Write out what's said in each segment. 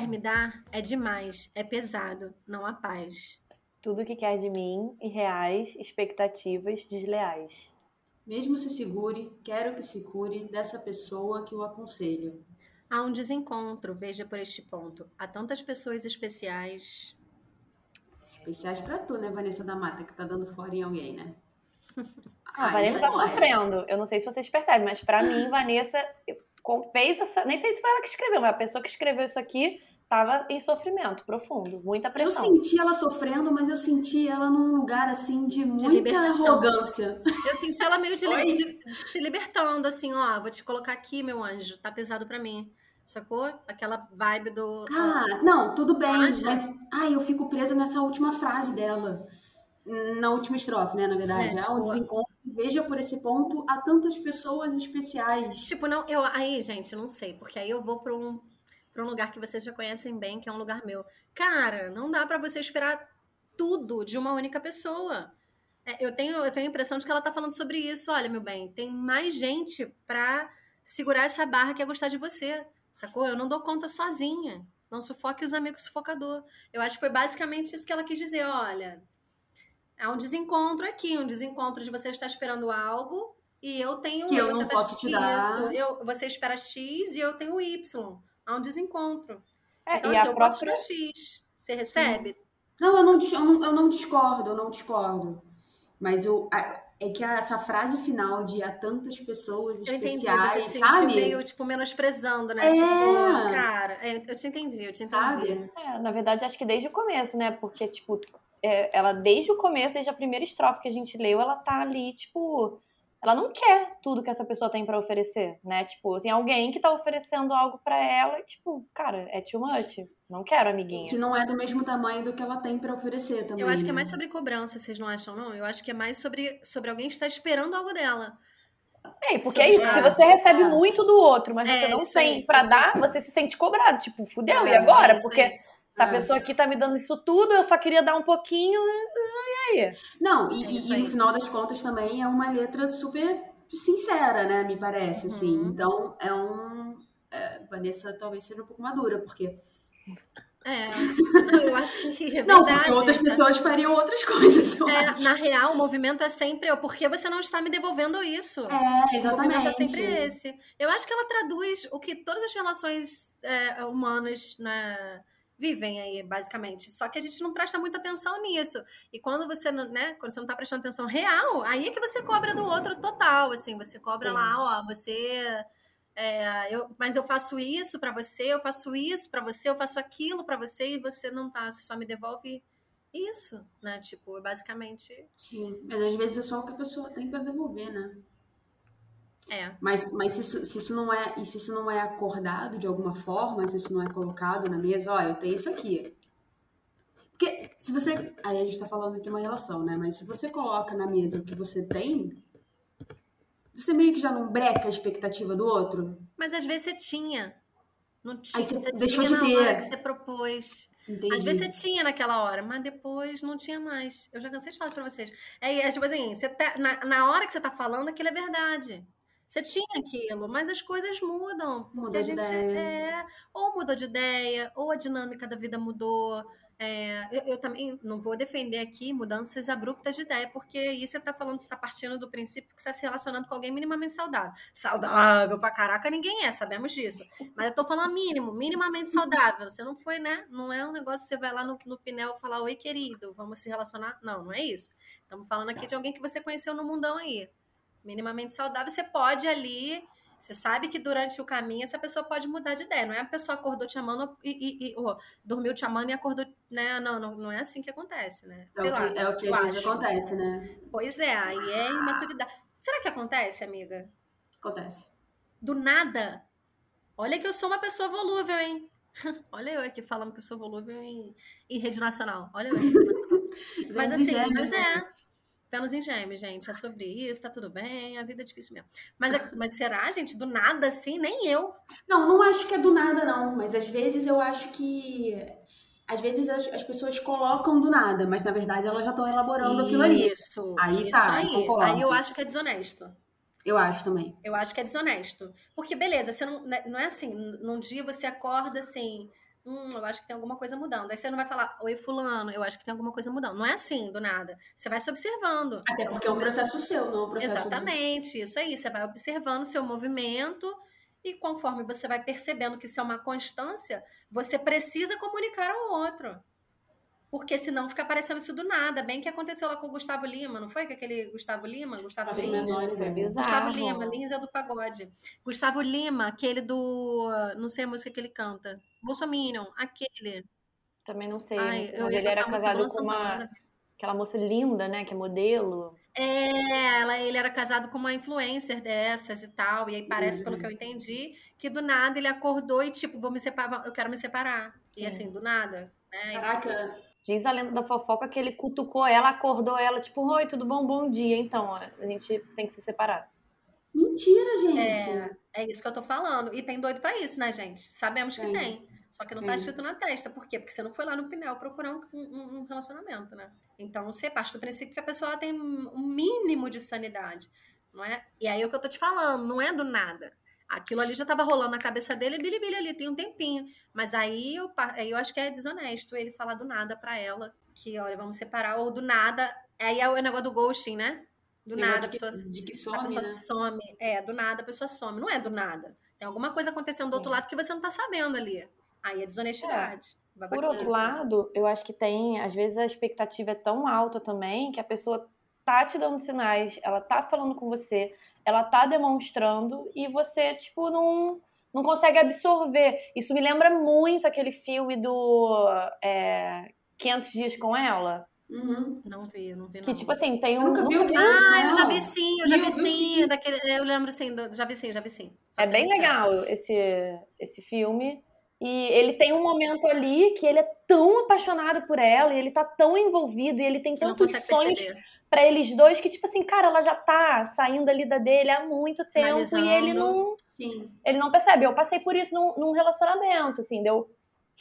quer me dar é demais, é pesado, não há paz. Tudo que quer de mim, irreais, expectativas desleais. Mesmo se segure, quero que se cure dessa pessoa que o aconselha. Há um desencontro, veja por este ponto. Há tantas pessoas especiais. Especiais pra tu, né, Vanessa da Mata, que tá dando fora em alguém, né? Ah, a Vanessa tá é. sofrendo. Eu não sei se vocês percebem, mas pra mim, Vanessa fez essa. Nem sei se foi ela que escreveu, mas a pessoa que escreveu isso aqui tava em sofrimento profundo, muita Eu pressão. senti ela sofrendo, mas eu senti ela num lugar assim de muita libertação. arrogância. Eu senti ela meio de, Oi? de- de se libertando, assim, ó, vou te colocar aqui, meu anjo, tá pesado pra mim. Sacou? Aquela vibe do. Ah, não, tudo bem, Acha? mas ai, eu fico presa nessa última frase dela. Na última estrofe, né, na verdade. É, Há um tipo, desencontro, veja por esse ponto, há tantas pessoas especiais. Tipo, não, eu aí, gente, eu não sei, porque aí eu vou pra um, pra um lugar que vocês já conhecem bem, que é um lugar meu. Cara, não dá pra você esperar tudo de uma única pessoa. É, eu, tenho, eu tenho a impressão de que ela tá falando sobre isso. Olha, meu bem, tem mais gente pra segurar essa barra que é gostar de você, sacou? Eu não dou conta sozinha. Não sufoque os amigos sufocador. Eu acho que foi basicamente isso que ela quis dizer. Olha, há um desencontro aqui, um desencontro de você estar esperando algo e eu tenho Que eu você não posso te dar. Isso, eu, você espera X e eu tenho Y. Há um desencontro. É, Então, e assim, a eu posso própria. dar X. Você recebe? Não, eu não, eu não, eu não discordo, eu não discordo. Mas eu, a- é que essa frase final de há tantas pessoas Eu entendi. especiais, Você se sente sabe? meio, tipo, menosprezando, né? É. Tipo, cara, é, eu te entendi, eu te entendi. Sabe? É, na verdade, acho que desde o começo, né? Porque, tipo, é, ela desde o começo, desde a primeira estrofe que a gente leu, ela tá ali, tipo. Ela não quer tudo que essa pessoa tem pra oferecer, né? Tipo, tem alguém que tá oferecendo algo pra ela e, tipo, cara, é too much. Não quero, amiguinha. Que não é do mesmo tamanho do que ela tem pra oferecer também. Eu acho que é né? mais sobre cobrança, vocês não acham, não? Eu acho que é mais sobre, sobre alguém que está esperando algo dela. É, porque Sobre- é isso. Se você recebe é. muito do outro, mas É, você não tem pra isso dar, você se sente cobrado. Tipo, fudeu, e É, agora? é isso porque aí. Essa É. pessoa aqui tá me dando isso tudo, eu só queria dar um pouquinho. E aí? Não, e, É e- e no final das contas também é uma letra super sincera, né? Me parece, assim. Uhum. Então, é um... é, Vanessa talvez seja um pouco madura, porque... É. Não, eu acho que é não, verdade. porque outras pessoas fariam outras coisas, eu É, acho. na real, o movimento é sempre eu. Por que você não está me devolvendo isso? É, O movimento é exatamente. sempre esse. Eu acho que ela traduz o que todas as relações é, humanas né, vivem aí, basicamente. Só que a gente não presta muita atenção nisso. E quando você, não- né, quando você não tá prestando atenção real, aí é que você cobra do outro total, assim. Você cobra Sim. lá, ó, você... é, eu, mas eu faço isso pra você, eu faço isso pra você, eu faço aquilo pra você e você não tá, você só me devolve isso, né? Tipo, basicamente, Sim, mas às vezes é só o que a pessoa tem pra devolver, né? É. Mas, mas se, isso, se isso não é, e se isso não é acordado de alguma forma, se isso não é colocado na mesa, ó, eu tenho isso aqui. Porque se você. Aí a gente tá falando de uma relação, né? Mas se você coloca na mesa o que você tem, você meio que já não breca a expectativa do outro. Mas às vezes você tinha. Não tinha. Aí você você deixou tinha de na ter. hora que você propôs. Entendi. Às vezes você tinha naquela hora, mas depois não tinha mais. Eu já cansei de falar isso pra vocês. É, é tipo assim, você tá- na, na hora que você tá falando, aquilo é verdade. Você tinha aquilo, mas as coisas mudam. Mudou a de gente ideia. é. Ou mudou de ideia, ou a dinâmica da vida mudou. É, eu, eu também não vou defender aqui mudanças abruptas de ideia, porque aí você tá falando, você tá partindo do princípio que você tá se relacionando com alguém minimamente saudável. Saudável pra caraca, ninguém é, sabemos disso. Mas eu tô falando mínimo, minimamente saudável. Você não foi, né? Não é um negócio que você vai lá no, no Pinel e falar, oi, querido, vamos se relacionar. Não, não é isso. Estamos falando aqui de alguém que você conheceu no mundão aí. Minimamente saudável, você pode ali. Você sabe que durante o caminho essa pessoa pode mudar de ideia. Não é a pessoa acordou te amando e, e- e- ou dormiu te amando e acordou, né? Não, não, não é assim que acontece, né? É Sei o lá. que, é o que às vezes acontece, né? Pois é, aí é imaturidade. Será que acontece, amiga? Acontece. Do nada? Olha que eu sou uma pessoa volúvel, hein? Olha eu aqui falando que eu sou volúvel em, em rede nacional. Olha eu. Mas assim, Gêmeos, mas né? é. Vênus em gêmeos, gente. É sobre isso, tá tudo bem, a vida é difícil mesmo. Mas, é- mas será, gente, do nada assim? Nem eu. Não, não acho que é do nada, não. Mas às vezes eu acho que. Às vezes as, as pessoas colocam do nada, mas na verdade elas já estão elaborando aquilo ali. Isso. Aí isso tá, aí. Aí eu acho que é desonesto. Eu acho também. Eu acho que é desonesto. Porque, beleza, você não, né, não é assim, num dia você acorda assim, hum, eu acho que tem alguma coisa mudando. Aí você não vai falar, oi, fulano, eu acho que tem alguma coisa mudando. Não é assim, do nada. Você vai se observando. Até porque é um processo seu, não é um processo Exatamente, do... isso aí. Você vai observando o seu movimento e conforme você vai percebendo que isso é uma constância, você precisa comunicar ao outro. Porque senão fica aparecendo isso do nada. Bem que aconteceu lá com o Gustavo Lima, não foi? Com aquele Gustavo Lima? Gustavo Lins? Gustavo Lima, Lins é do pagode. Gustavo Lima, aquele do. Não sei a música que ele canta. Bolsominion, aquele. Também não sei. Ai, eu, ele era casado com uma. Aquela moça linda, né? Que é modelo. É, ela, ele era casado com uma influencer dessas e tal. E aí parece, uhum. pelo que eu entendi, que do nada ele acordou e, tipo, vou me separar, eu quero me separar. E assim, do nada. Né? Caraca. Diz a lenda da fofoca que ele cutucou ela, acordou ela, tipo, oi, tudo bom? Bom dia. Então, a gente tem que se separar. Mentira, gente. É, é isso que eu tô falando. E tem doido para isso, né, gente? Sabemos que tem. tem. Só que não tá escrito na testa. Por quê? Porque você não foi lá no Pinel procurar um, um, um relacionamento, né? Então, você parte do princípio que a pessoa tem um mínimo de sanidade, não é? E aí é o que eu tô te falando, não é do nada. Aquilo ali já estava rolando na cabeça dele, bilibili ali, tem um tempinho. Mas aí eu, eu acho que é desonesto ele falar do nada para ela que, olha, vamos separar, ou do nada. Aí é o negócio do ghosting, né? Do Tem nada, a pessoa, de que some, a pessoa né? some. É, do nada a pessoa some. Não é do nada. Tem alguma coisa acontecendo do outro é. lado que você não tá sabendo ali. Aí é desonestidade. É. Por outro lado, eu acho que tem, às vezes a expectativa é tão alta também que a pessoa tá te dando sinais, ela tá falando com você, ela tá demonstrando e você, tipo, não, não consegue absorver. Isso me lembra muito aquele filme do é, 500 Dias com Ela. Uhum. Não vi, não vi. Não. Que tipo assim, tem um. Nunca viu? Ah, eu já vi sim, eu já vi sim. Daquele, eu lembro sim, já vi sim, já vi sim. é bem legal esse, esse filme. E ele tem um momento ali que ele é tão apaixonado por ela, e ele tá tão envolvido, e ele tem tantos sonhos perceber para eles dois que, tipo assim, cara, ela já tá saindo ali da dele há muito tempo e ele não. Sim. Ele não percebe. Eu passei por isso num, num relacionamento, assim, deu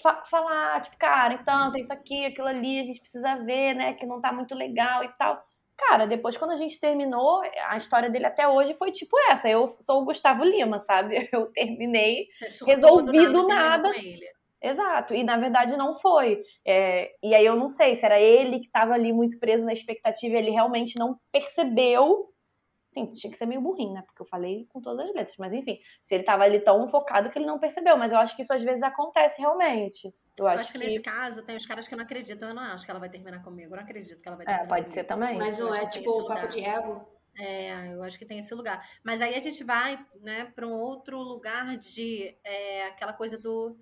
fa falar, tipo, cara, então, tem isso aqui, aquilo ali, a gente precisa ver, né, que não tá muito legal e tal. Cara, depois quando a gente terminou, a história dele até hoje foi tipo essa. Eu sou o Gustavo Lima, sabe? Eu terminei, resolvi do nada. Do nada Exato, e na verdade não foi. É, e aí eu não sei se era ele que estava ali muito preso na expectativa e ele realmente não percebeu. Sim, tinha que ser meio burrinho, né? Porque eu falei com todas as letras. Mas enfim, se ele estava ali tão focado que ele não percebeu. Mas eu acho que isso às vezes acontece realmente. Eu acho, eu acho que, que, nesse caso tem os caras que não acreditam. Eu não acho que ela vai terminar comigo. Eu não acredito que ela vai é, terminar. É, pode ser também. Mas não é tipo o papo de ego. É, eu acho que tem esse lugar. Mas aí a gente vai, né, para um outro lugar de é, aquela coisa do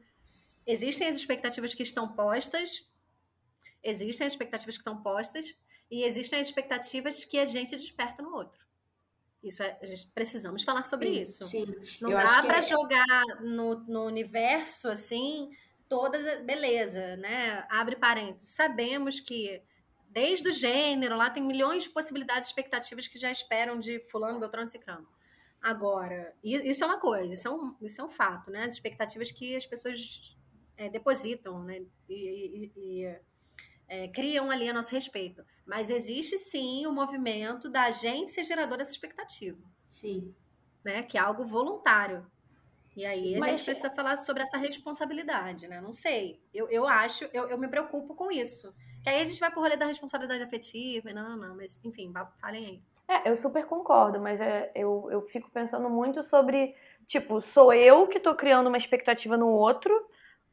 existem as expectativas que estão postas, existem as expectativas que estão postas e existem as expectativas que a gente desperta no outro. Isso é, a gente precisamos falar sobre sim, isso. Sim. Não Eu dá para é... jogar no, no universo assim todas, beleza, né? Abre parênteses. Sabemos que desde o gênero lá tem milhões de possibilidades, expectativas que já esperam de fulano, beltrano, ciclano. Agora, isso é uma coisa, isso é um, isso é um fato, né? As expectativas que as pessoas é, depositam né, e, e, e é, criam ali a nosso respeito. Mas existe sim o movimento da gente ser gerador dessa expectativa. Sim. Né, que é algo voluntário. E aí a Mas... gente precisa falar sobre essa responsabilidade, né? Não sei. Eu, eu acho, eu, eu me preocupo com isso. Que aí a gente vai pro rolê da responsabilidade afetiva, não, não, mas enfim, falem aí. É, eu super concordo, mas é, eu, eu fico pensando muito sobre, tipo, sou eu que tô criando uma expectativa no outro,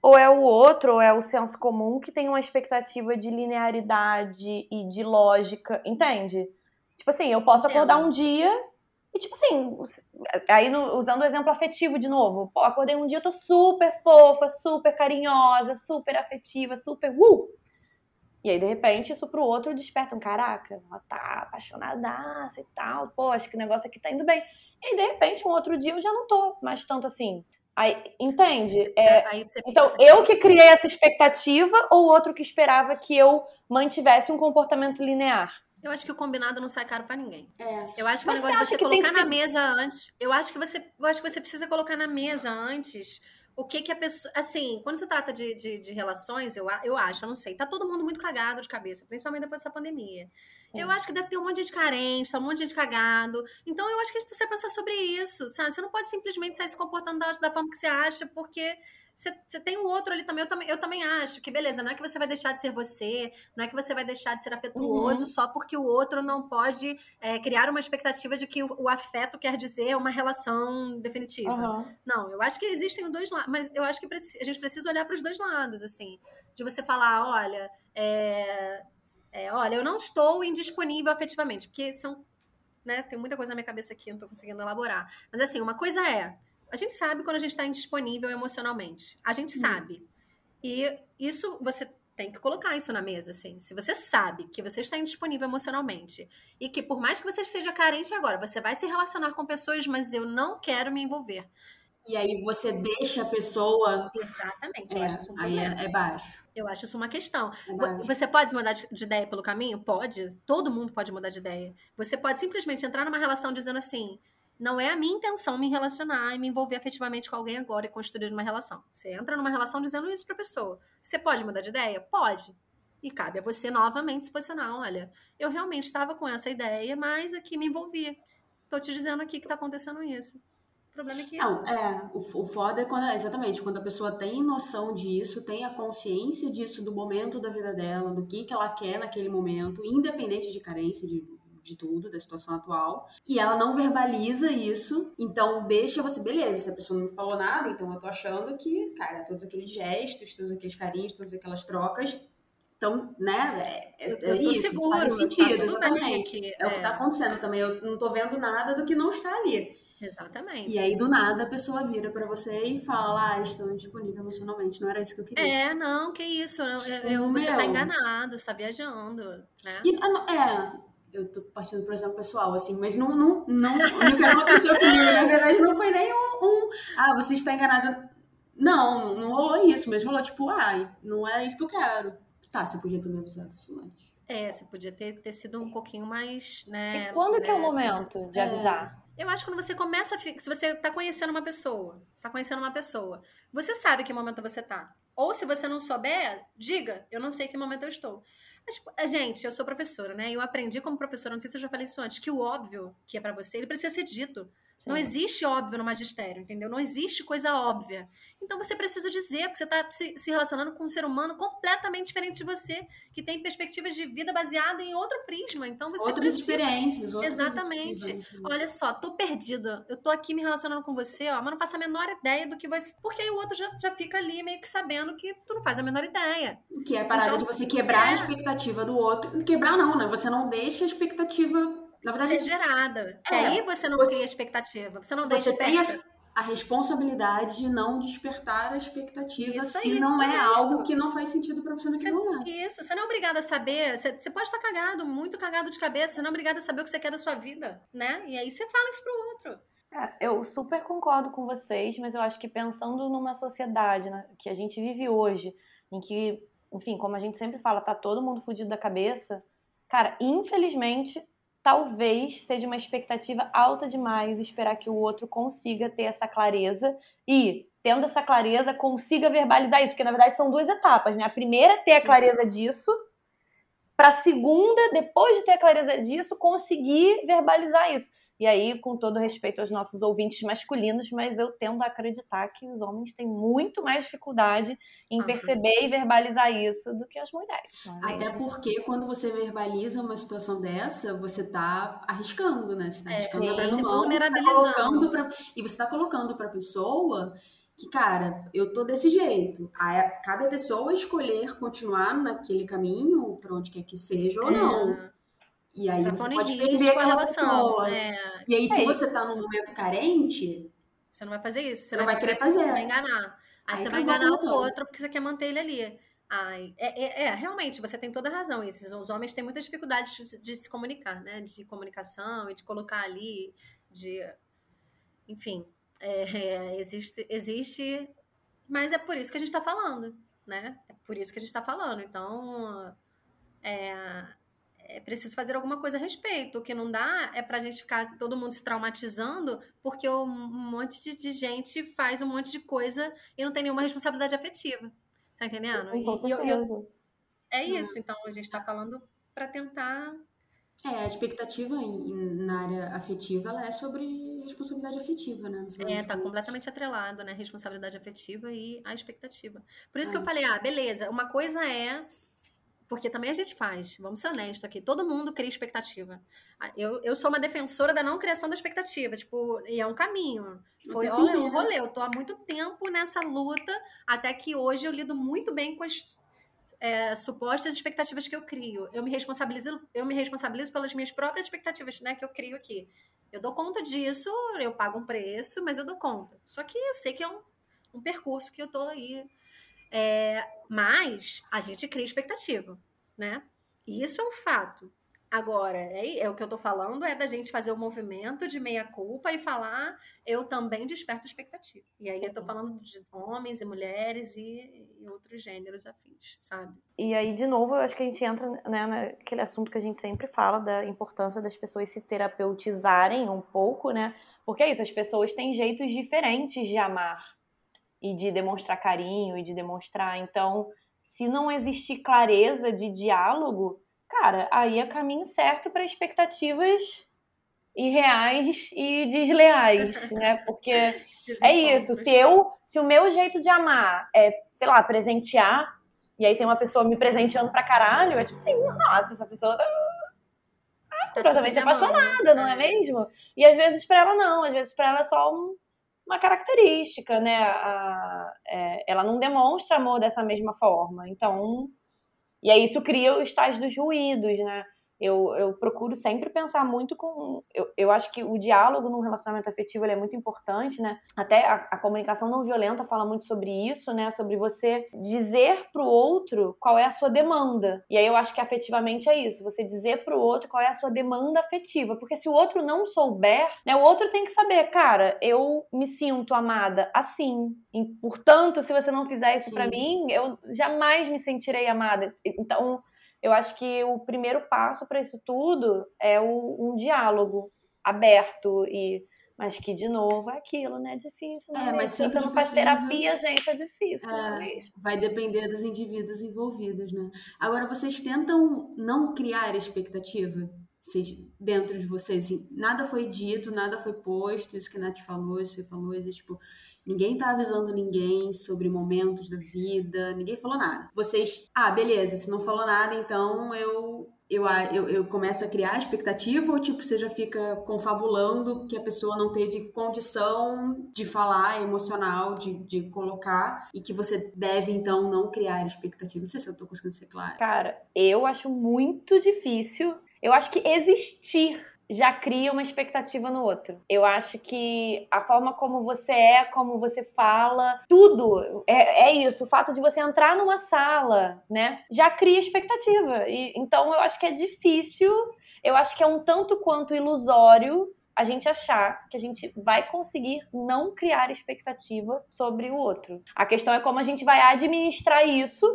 ou é o outro, ou é o senso comum que tem uma expectativa de linearidade e de lógica, entende? Tipo assim, eu posso acordar um dia e, tipo assim, aí no, usando o exemplo afetivo de novo, pô, acordei um dia, eu tô super fofa, super carinhosa, super afetiva, super uh! E aí, de repente, isso pro outro desperta um caraca, ela tá apaixonadaça e tal, pô, acho que o negócio aqui tá indo bem. E aí, de repente, um outro dia eu já não tô mais tanto assim. Aí, entende? É, aí então, eu que criei essa expectativa ou outro que esperava que eu mantivesse um comportamento linear? Eu acho que o combinado não sai caro para ninguém. É. Eu acho que Mas o negócio de você colocar na ser... mesa antes. Eu acho que você, eu acho que você precisa colocar na mesa antes o que que a pessoa. Assim, quando se trata de, de, de, relações, eu, eu acho, eu não sei, tá todo mundo muito cagado de cabeça, principalmente depois dessa pandemia. É. Eu acho que deve ter um monte de gente carente, tá um monte de gente cagado. Então eu acho que a gente precisa pensar sobre isso, sabe? Você não pode simplesmente sair se comportando da, da forma que você acha, porque você tem o outro ali também eu, também. eu também acho que, beleza, não é que você vai deixar de ser você, não é que você vai deixar de ser afetuoso uhum. só porque o outro não pode é, criar uma expectativa de que o, o, afeto quer dizer uma relação definitiva. Uhum. Não, eu acho que existem os dois lados, mas eu acho que a gente precisa olhar para os dois lados, assim, de você falar, olha, é, é, olha, eu não estou indisponível afetivamente, porque são né? Tem muita coisa na minha cabeça aqui, eu não tô conseguindo elaborar. Mas assim, uma coisa é, a gente sabe quando a gente está indisponível emocionalmente. A gente hum. sabe. E isso você tem que colocar isso na mesa, assim. Se você sabe que você está indisponível emocionalmente e que por mais que você esteja carente agora, você vai se relacionar com pessoas, mas eu não quero me envolver. E aí você deixa a pessoa. Exatamente, é, eu acho isso um aí é, é, baixo. Eu acho isso uma questão. É você pode mudar de, de ideia pelo caminho? Pode. Todo mundo pode mudar de ideia. Você pode simplesmente entrar numa relação dizendo assim: não é a minha intenção me relacionar e me envolver afetivamente com alguém agora e construir uma relação. Você entra numa relação dizendo isso pra pessoa. Você pode mudar de ideia? Pode. E cabe a você novamente se posicionar. Olha, eu realmente estava com essa ideia, mas aqui me envolvi. Tô te dizendo aqui que tá acontecendo isso. O problema é que. Não, é. O, o foda é quando. Exatamente, quando a pessoa tem noção disso, tem a consciência disso, do momento da vida dela, do que, que ela quer naquele momento, independente de carência, de, de tudo, da situação atual. E ela não verbaliza isso, então deixa você, beleza, se a pessoa não falou nada, então eu tô achando que, cara, todos aqueles gestos, todos aqueles carinhos, todas aquelas trocas então, né, é, é eu, isso, seguro, faz tá sentido, tá exatamente. É, é, o que tá é. acontecendo também. Eu não tô vendo nada do que não está ali. Exatamente. E aí, do nada, a pessoa vira para você e fala: Ah, estou indisponível emocionalmente. Não era isso que eu queria. É, não, que isso. Eu, eu, você tá enganado, você tá viajando, né? E, é, eu tô partindo, por exemplo, pessoal, assim, mas não, não, não, não aconteceu comigo. Na verdade, não foi nem um, um ah, você está enganada. Não, não rolou isso, mas rolou tipo, ai, ah, não era isso que eu quero. Tá, você podia ter me avisado isso antes. É, você podia ter, ter sido um pouquinho mais, né? E quando que é o momento de avisar? É, eu acho que quando você começa a. Se você tá conhecendo uma pessoa, está conhecendo uma pessoa, você sabe que momento você tá. Ou se você não souber, diga, eu não sei que momento eu estou. Mas, tipo, gente, eu sou professora, né? Eu aprendi como professora, não sei se eu já falei isso antes, que o óbvio que é para você, ele precisa ser dito. Não existe óbvio no magistério, entendeu? Não existe coisa óbvia. Então você precisa dizer, porque você está se, relacionando com um ser humano completamente diferente de você, que tem perspectivas de vida baseada em outro prisma. Então você outras precisa... experiências. Outras Exatamente. Experiências. Olha só, tô perdida. Eu tô aqui me relacionando com você, ó, mas não faço a menor ideia do que vai. Porque aí o outro já, já fica ali meio que sabendo que tu não faz a menor ideia. Que é a parada então, de você quebrar é... a expectativa do outro. Quebrar não, né? Você não deixa a expectativa na verdade, ser gerada. Que é, aí você não você, cria expectativa, você não Você tem a, a, responsabilidade de não despertar a expectativa isso se aí, não é isso. algo que não faz sentido para você naquele você, momento. Isso, você não é obrigada a saber, você, você, pode estar cagado, muito cagado de cabeça, você não é obrigada a saber o que você quer da sua vida, né? E aí você fala isso pro outro. É, eu super concordo com vocês, mas eu acho que pensando numa sociedade né, que a gente vive hoje, em que, enfim, como a gente sempre fala, tá todo mundo fudido da cabeça, cara, infelizmente talvez seja uma expectativa alta demais esperar que o outro consiga ter essa clareza e, tendo essa clareza, consiga verbalizar isso, porque na verdade são duas etapas, né? A primeira é ter a clareza disso, para a segunda, depois de ter a clareza disso, conseguir verbalizar isso. E aí, com todo respeito aos nossos ouvintes masculinos, mas eu tendo a acreditar que os homens têm muito mais dificuldade em ah, perceber e verbalizar isso do que as mulheres. É Até porque quando você verbaliza uma situação dessa, você está arriscando, né? Você está arriscando é, a mão, vulnerabilizando. Tá e você está colocando para a pessoa que, cara, eu tô desse jeito. Aí, cabe a pessoa escolher continuar naquele caminho, para onde quer que seja ou é. E aí você, você pode perder aquela relação. É. E aí, se é. você tá num momento carente... Você não vai fazer isso. Você não vai querer fazer. Você vai enganar. Aí, aí você vai enganar o outro porque você quer manter ele ali. Ai, é, é, é, realmente, você tem toda a razão. Esses, os homens têm muita dificuldade de, de, se comunicar, né? De comunicação e de colocar ali, de... Enfim, é, é existe, existe... Mas é por isso que a gente está falando, né? É por isso que a gente está falando. Então, é, é preciso fazer alguma coisa a respeito. O que não dá é para a gente ficar todo mundo se traumatizando porque um monte de, de, gente faz um monte de coisa e não tem nenhuma responsabilidade afetiva. Tá entendendo? E, e eu, eu, é isso. Então a gente está falando para tentar É, a expectativa em, na área afetiva, ela é sobre responsabilidade afetiva, né? É, tá completamente atrelado, né? Responsabilidade afetiva e a expectativa. Por isso é. que eu é. falei, ah, beleza, uma coisa é porque também a gente faz, vamos ser honestos aqui, todo mundo cria expectativa. Ah, eu, eu sou uma defensora da não criação da expectativa, tipo, e é um caminho. Foi, olha, um rolê, eu tô há muito tempo nessa luta, até que hoje eu lido muito bem com as é, supostas expectativas que eu crio. Eu me responsabilizo, eu me responsabilizo pelas minhas próprias expectativas, né, que eu crio aqui. Eu dou conta disso, eu pago um preço, mas eu dou conta. Só que eu sei que é um, um percurso que eu tô aí. É, mas a gente cria expectativa, né? E isso é um fato. Agora, é, é, o que eu tô falando é da gente fazer o movimento de meia-culpa e falar, eu também desperto expectativa. E aí eu tô falando de homens e mulheres e, e, outros gêneros afins, sabe? E aí, de novo, eu acho que a gente entra né, naquele assunto que a gente sempre fala da importância das pessoas se terapeutizarem um pouco, né? Porque é isso, as pessoas têm jeitos diferentes de amar e de demonstrar carinho e de demonstrar. Então, se não existir clareza de diálogo cara, aí é caminho certo para expectativas irreais e desleais, né? Porque é isso, se eu, se o meu jeito de amar é, sei lá, presentear, e aí tem uma pessoa me presenteando pra caralho, é tipo assim, nossa, essa pessoa tá tá completamente apaixonada, não é, é mesmo? E às vezes para ela não, às vezes para ela é só um, uma característica, né? A, é, ela não demonstra amor dessa mesma forma. Então, e aí isso cria os tais dos ruídos, né? Eu, eu procuro sempre pensar muito com. Eu, eu acho que o diálogo num relacionamento afetivo é muito importante, né? Até a, a, comunicação não violenta fala muito sobre isso, né? Sobre você dizer pro outro qual é a sua demanda. E aí eu acho que afetivamente é isso. Você dizer pro outro qual é a sua demanda afetiva. Porque se o outro não souber, né? O outro tem que saber, cara, eu me sinto amada assim. E, portanto, se você não fizer isso para mim, eu jamais me sentirei amada. Então eu acho que o primeiro passo para isso tudo é o, um diálogo aberto e mas que, de novo, é aquilo, né? É difícil, né? É, mas se você não faz terapia, gente, é difícil, é, é Vai depender dos indivíduos envolvidos, né? Agora, vocês tentam não criar expectativa? Vocês, dentro de vocês, assim, nada foi dito, nada foi posto, isso que a Nath falou, isso que falou, isso, tipo, Ninguém tá avisando ninguém sobre momentos da vida, ninguém falou nada. Vocês, ah, beleza, se não falou nada, então eu eu, eu, eu começo a criar expectativa ou tipo você já fica confabulando que a pessoa não teve condição de falar emocional, de, de colocar e que você deve então não criar expectativa? Não sei se eu tô conseguindo ser clara. Cara, eu acho muito difícil. Eu acho que existir já cria uma expectativa no outro. Eu acho que a forma como você é, como você fala, tudo é, é isso. O fato de você entrar numa sala, né, já cria expectativa. E, então eu acho que é difícil, eu acho que é um tanto quanto ilusório a gente achar que a gente vai conseguir não criar expectativa sobre o outro. A questão é como a gente vai administrar isso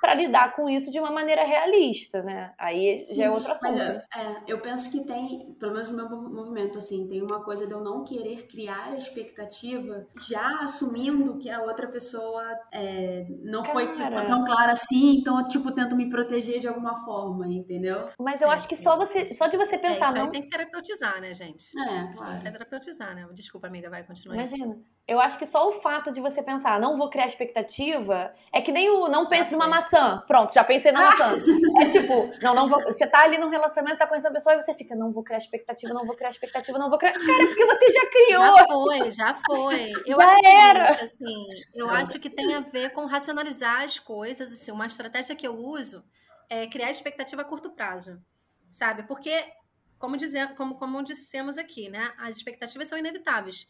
para lidar com isso de uma maneira realista, né? Aí Sim, já é outra assunto. É, é, eu penso que tem, pelo menos no meu movimento, assim, tem uma coisa de eu não querer criar a expectativa já assumindo que a outra pessoa é, não Cara. foi tão clara assim, então eu, tipo, tento me proteger de alguma forma, entendeu? Mas eu é, acho que só você, só de você pensar, é, não... tem que terapeutizar, né, gente? É, claro. Tem que terapeutizar, né? Desculpa, amiga, vai continuar. Imagina. Eu acho que só o fato de você pensar, não vou criar expectativa, é que nem o não pense numa maçã. Pronto, já pensei na maçã. É tipo, não, não vou. Você tá ali num relacionamento, tá conhecendo a pessoa e você fica, não vou criar expectativa, não vou criar expectativa, não vou criar. Cara, porque você já criou. Já foi, já foi. Eu já acho era. Seguinte, assim, eu acho que tem a ver com racionalizar as coisas. Assim, uma estratégia que eu uso é criar expectativa a curto prazo. Sabe? Porque, como, dizer, como, como dissemos aqui, né? As expectativas são inevitáveis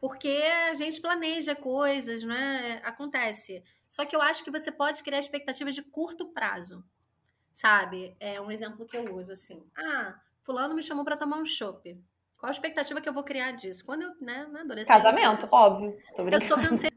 porque a gente planeja coisas, né? Acontece. Só que eu acho que você pode criar expectativas de curto prazo, sabe? É um exemplo que eu uso assim. Ah, fulano me chamou para tomar um chopp. Qual a expectativa que eu vou criar disso? Quando eu, né, na adolescência. Casamento, eu sou, óbvio. eu sou canceriana.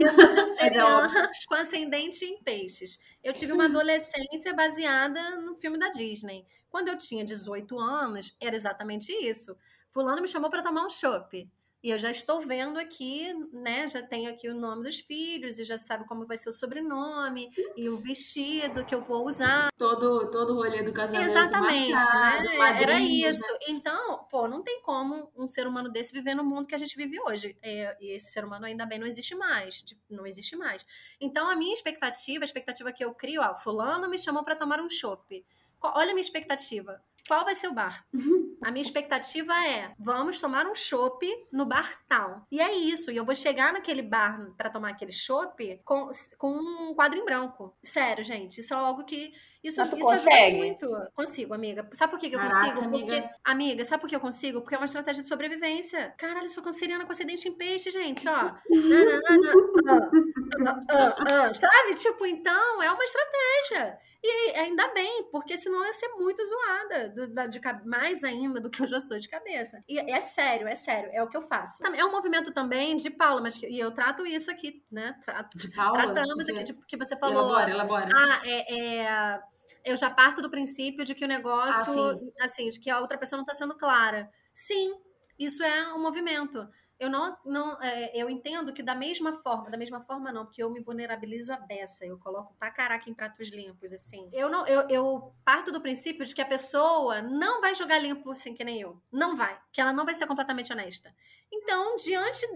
eu sou canceriana com ascendente em peixes. Eu tive uma adolescência baseada no filme da Disney. Quando eu tinha 18 anos, era exatamente isso. Fulano me chamou para tomar um chopp. E eu já estou vendo aqui, né? Já tenho aqui o nome dos filhos e já sabe como vai ser o sobrenome e o vestido que eu vou usar. Todo, todo o rolê do casamento. Exatamente, marcado, né? Era isso. Então, pô, não tem como um ser humano desse viver no mundo que a gente vive hoje. É, e esse ser humano ainda bem não existe mais. Não existe mais. Então, a minha expectativa, a expectativa que eu crio, ó, fulano me chamou para tomar um chopp. Olha a minha expectativa. Qual vai ser o bar? A minha expectativa é: vamos tomar um chopp no bar tal. E é isso. E eu vou chegar naquele bar para tomar aquele chopp com, com um quadro em branco. Sério, gente. Isso é algo que. Isso, isso ajuda muito. Consigo, amiga. Sabe por que, que eu Caraca, consigo? Porque. amiga. Amiga, sabe por que eu consigo? Porque é uma estratégia de sobrevivência. Caralho, eu sou canceriana com acidente em peixe, gente, ó. Ah, ah, ah, Sabe? Tipo, então, é uma estratégia. E ainda bem, porque senão eu ia ser muito zoada, do- da- de mais ainda do que eu já sou de cabeça. E é sério, é sério, é o que eu faço. É um movimento também de Paula, mas que- e eu trato isso aqui, né? Trato, De Paula. tratamos aqui, tipo, que você falou. Elabora, elabora. Ah, é, é, eu já parto do princípio de que o negócio, Ah, sim. assim, de que a outra pessoa não está sendo clara. Sim, isso é um movimento. Eu não, não é, eu entendo que da mesma forma, da mesma forma não, porque eu me vulnerabilizo a beça, eu coloco pra caraca em pratos limpos, assim. Eu não, eu, eu parto do princípio de que a pessoa não vai jogar limpo assim que nem eu. Não vai. Que ela não vai ser completamente honesta. Então, diante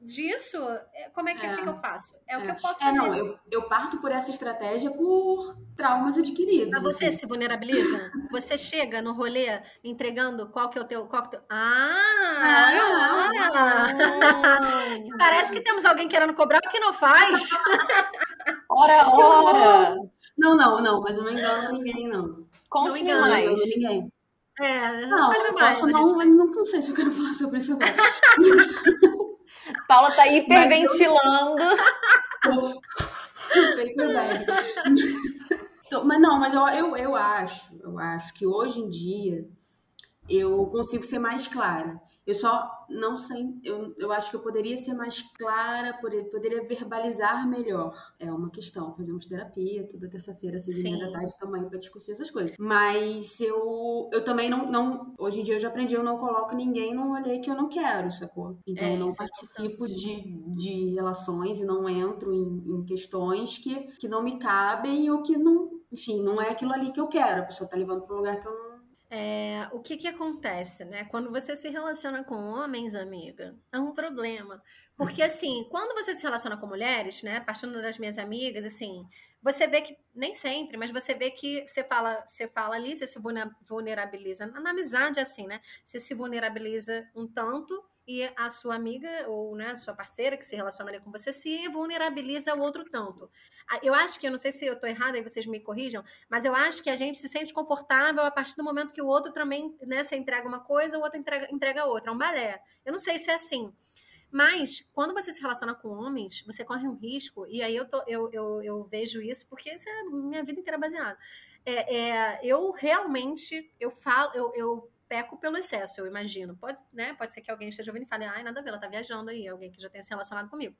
disso, é, como é que, É. que eu faço? É, o que É. eu posso É, fazer. não, eu, eu parto por essa estratégia por traumas adquiridos. Mas você assim. se vulnerabiliza? Você chega no rolê entregando qual que é o teu. Qual que é teu... Ah! Ah, olha! Parece que temos alguém querendo cobrar o que não faz. Ora, ora! Não, não, não, mas eu não engano ninguém, não. Engano, Eu não mais. engano ninguém. É, Não, fale eu mais, posso não, eu não, não sei se eu quero falar sobre isso agora. Paula tá hiperventilando. Então, Mas não, mas eu, eu, eu acho, eu acho que hoje em dia eu consigo ser mais clara. Eu só não sei, eu, eu acho que eu poderia ser mais clara, poder- poderia verbalizar melhor. É uma questão. Fazemos terapia toda terça-feira, às seis e da tarde, também para discutir essas coisas. Mas eu, eu também não, não. Hoje em dia eu já aprendi, eu não coloco ninguém num rolê que eu não quero, sacou? Então É, eu não é participo importante. de, de relações e não entro em, em questões que, que não me cabem ou que não. Enfim, não é aquilo ali que eu quero. A pessoa tá levando para um lugar que eu não. É, o que que acontece, né? Quando você se relaciona com homens, amiga, é um problema. Porque, assim, quando você se relaciona com mulheres, né? Partindo das minhas amigas, assim, você vê que, nem sempre, mas você vê que você fala, você fala ali, você se vulne- vulnerabiliza. Na, amizade, assim, né? Você se vulnerabiliza um tanto e a sua amiga ou né, a sua parceira que se relaciona ali com você se vulnerabiliza o outro tanto. Ah, Eu acho que, eu não sei se eu tô errada, aí vocês me corrijam, mas eu acho que a gente se sente confortável a partir do momento que o outro também, né, você entrega uma coisa, o outro entrega, entrega outra. É um balé. Eu não sei se é assim. Mas, quando você se relaciona com homens, você corre um risco, e aí eu, tô, eu, eu, eu vejo isso, porque isso é minha vida inteira baseado. É, é, eu realmente, eu falo, eu, eu peco pelo excesso, eu imagino. Pode, né, pode ser que alguém esteja ouvindo e fale, ai, nada a ver, ela tá viajando aí, alguém que já tenha se relacionado comigo.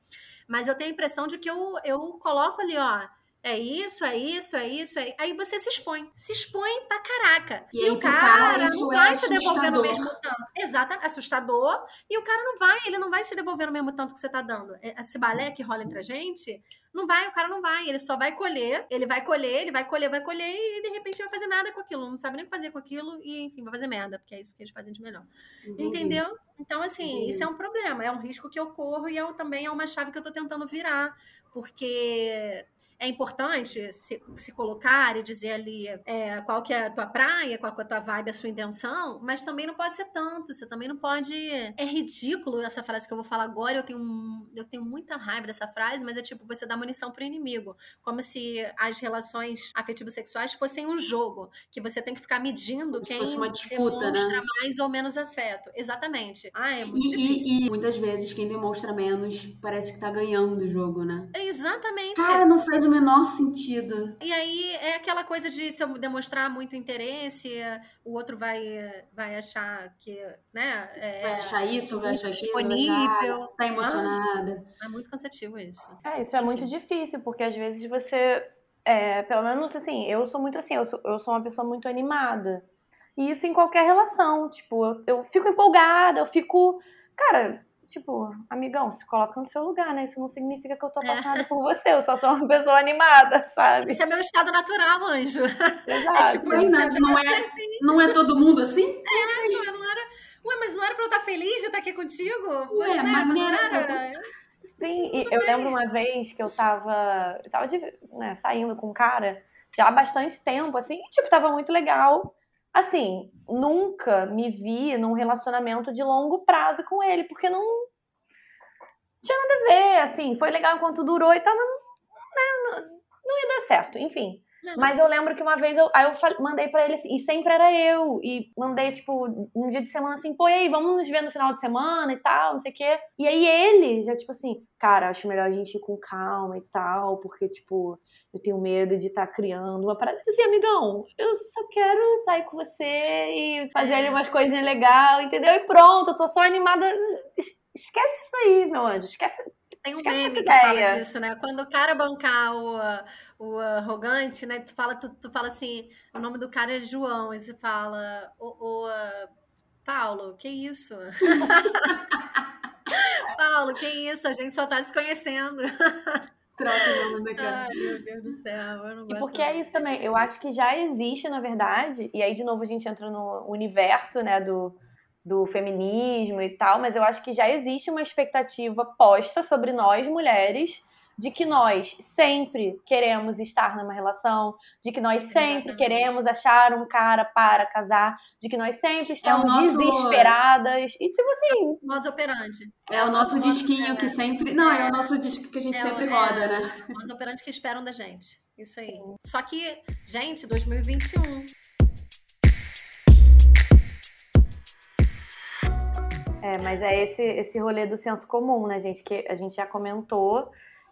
Mas eu tenho a impressão de que eu, eu coloco ali, ó, é isso, é isso, é isso, é... aí você se expõe. Se expõe pra caraca. E E, aí, o pro cara, cara, não é vai te devolver no mesmo tanto. Exato, assustador. E o cara não vai, ele não vai se devolver no mesmo tanto que você tá dando. É, Esse balé que rola entre a gente, não vai, o cara não vai. Ele só vai colher, ele vai colher, ele vai colher, vai colher e de repente vai fazer nada com aquilo. Não sabe nem o que fazer com aquilo e, enfim, vai fazer merda, porque é isso que eles fazem de melhor. Entendi. Entendeu? Então, assim, Entendi. isso é um problema, é um risco que eu corro e é, também é uma chave que eu tô tentando virar, porque é importante se, se colocar e dizer ali é, qual que é a tua praia, qual que é a tua vibe, a sua intenção, mas também não pode ser tanto, você também não pode... É ridículo essa frase que eu vou falar agora, eu tenho, eu tenho muita raiva dessa frase, mas é tipo, você dá munição pro inimigo, como se as relações afetivas sexuais fossem um jogo, que você tem que ficar medindo Como quem fosse uma disputa, demonstra né? mais ou menos afeto. Exatamente. Ah, é muito E, difícil. e- e muitas vezes quem demonstra menos parece que tá ganhando o jogo, né? Exatamente. Cara, não faz o menor sentido. E aí é aquela coisa de se eu demonstrar muito interesse, o outro vai, vai achar que, né? É, Vai achar isso, vai muito achar aquilo, disponível. tá emocionada. é muito cansativo isso. É, isso é muito Enfim. difícil, porque às vezes você. é, pelo menos assim, eu sou muito assim, eu sou, eu sou uma pessoa muito animada. E isso em qualquer relação. Tipo, eu, eu fico empolgada, eu fico. Cara, tipo, amigão, se coloca no seu lugar, né? Isso não significa que eu tô é. apaixonada é. por você, eu só sou uma pessoa animada, sabe? Isso é meu estado natural, anjo. Exato. É tipo, isso, não, é, assim. não é todo mundo assim? É, não, não era. Ué, mas não era pra eu estar feliz de estar aqui contigo? Ué, né? mas não era. Sim, e eu lembro uma vez que eu tava. Eu tava de, né, saindo com um cara já há bastante tempo, assim, e, tipo, tava muito legal. Assim, nunca me vi num relacionamento de longo prazo com ele, porque não tinha nada a ver, assim, foi legal enquanto durou e tal, mas não, não, não ia dar certo, enfim. Mas eu lembro que uma vez eu, aí eu mandei para ele assim, e sempre era eu. E mandei, tipo, um dia de semana assim, pô, e aí, vamos nos ver no final de semana e tal, não sei o quê. E aí ele já, tipo assim, cara, acho melhor a gente ir com calma e tal, porque, tipo, eu tenho medo de estar tá criando uma parada. Assim, amigão, eu só quero sair com você e fazer ali é. umas coisinhas legais, entendeu? E pronto, eu tô só animada. Esquece isso aí, meu anjo. Esquece. Tem um meme que fala disso, né? Quando o cara bancar o, o arrogante, né? Tu fala, tu, tu fala assim, o nome do cara é João, e você fala, o, o Paulo, que isso? Paulo, que isso? A gente só tá se conhecendo. Troca o nome da cara. Ai, meu Deus do céu, eu não E porque é isso também, eu acho que já existe, na verdade, e aí de novo a gente entra no universo, né, do, do feminismo e tal, mas eu acho que já existe uma expectativa posta sobre nós mulheres de que nós sempre queremos estar numa relação, de que nós sempre Exatamente. queremos achar um cara para casar, de que nós sempre é estamos é nosso... desesperadas e tipo assim, modo operante. É, é o nosso, nosso disquinho que sempre, não, é, é, o nosso disco que a gente é, sempre roda, né? Modo operante que esperam da gente. Isso aí. Sim. Só que, gente, 2021 É, mas é esse, esse rolê do senso comum, né, gente? Que a gente já comentou